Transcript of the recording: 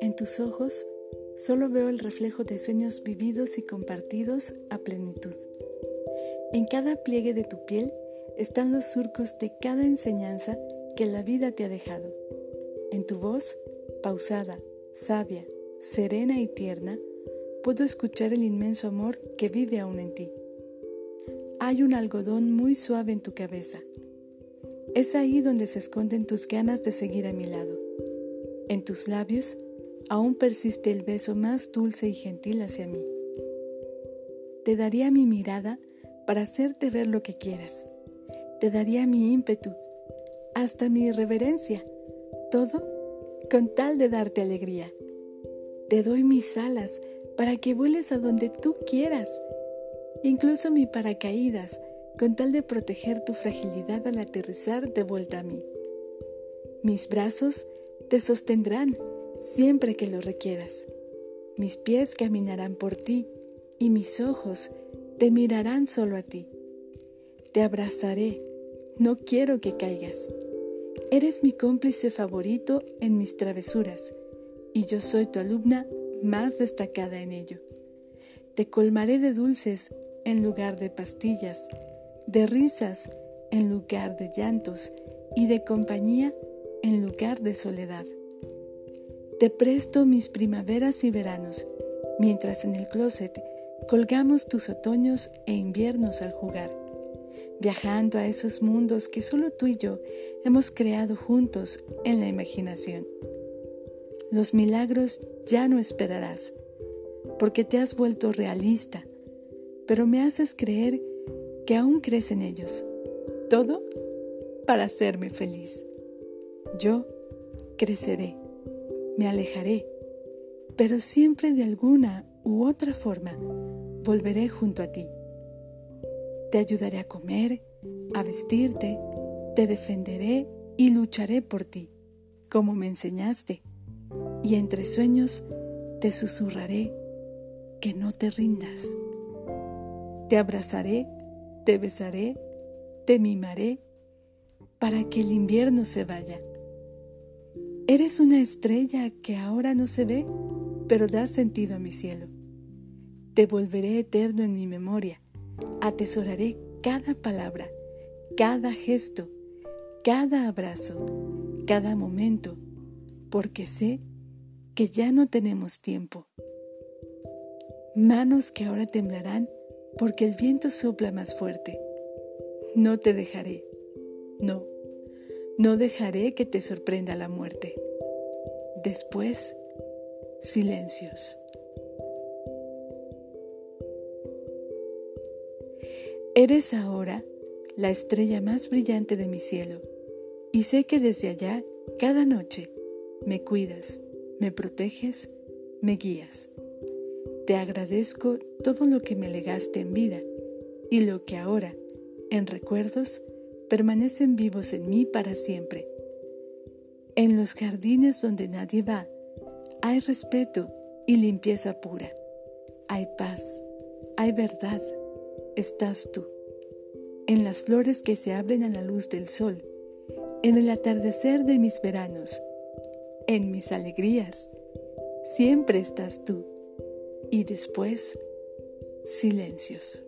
En tus ojos solo veo el reflejo de sueños vividos y compartidos a plenitud. En cada pliegue de tu piel están los surcos de cada enseñanza que la vida te ha dejado. En tu voz, pausada, sabia, serena y tierna, puedo escuchar el inmenso amor que vive aún en ti. Hay un algodón muy suave en tu cabeza. Es ahí donde se esconden tus ganas de seguir a mi lado. En tus labios aún persiste el beso más dulce y gentil hacia mí. Te daría mi mirada para hacerte ver lo que quieras. Te daría mi ímpetu, hasta mi reverencia, todo con tal de darte alegría. Te doy mis alas para que vueles a donde tú quieras, incluso mi paracaídas, con tal de proteger tu fragilidad al aterrizar de vuelta a mí. Mis brazos te sostendrán siempre que lo requieras. Mis pies caminarán por ti y mis ojos te mirarán solo a ti. Te abrazaré, no quiero que caigas. Eres mi cómplice favorito en mis travesuras y yo soy tu alumna más destacada en ello. Te colmaré de dulces en lugar de pastillas, de risas en lugar de llantos y de compañía en lugar de soledad. Te presto mis primaveras y veranos, mientras en el closet colgamos tus otoños e inviernos al jugar, viajando a esos mundos que solo tú y yo hemos creado juntos en la imaginación. Los milagros ya no esperarás, porque te has vuelto realista, pero me haces creer que aún crees en ellos. Todo para hacerme feliz. Yo creceré me alejaré, pero siempre de alguna u otra forma volveré junto a ti. Te ayudaré a comer, a vestirte, te defenderé y lucharé por ti, como me enseñaste, y entre sueños te susurraré que no te rindas. Te abrazaré, te besaré, te mimaré, para que el invierno se vaya Eres una estrella que ahora no se ve, pero da sentido a mi cielo. Te volveré eterno en mi memoria. Atesoraré cada palabra, cada gesto, cada abrazo, cada momento, porque sé que ya no tenemos tiempo. Manos que ahora temblarán porque el viento sopla más fuerte. No te dejaré. No no dejaré que te sorprenda la muerte. Después, silencios. Eres ahora la estrella más brillante de mi cielo y sé que desde allá, cada noche, me cuidas, me proteges, me guías. Te agradezco todo lo que me legaste en vida y lo que ahora, en recuerdos, permanecen vivos en mí para siempre. En los jardines donde nadie va, hay respeto y limpieza pura. Hay paz, hay verdad, estás tú. En las flores que se abren a la luz del sol, en el atardecer de mis veranos, en mis alegrías, siempre estás tú. Y después, silencios.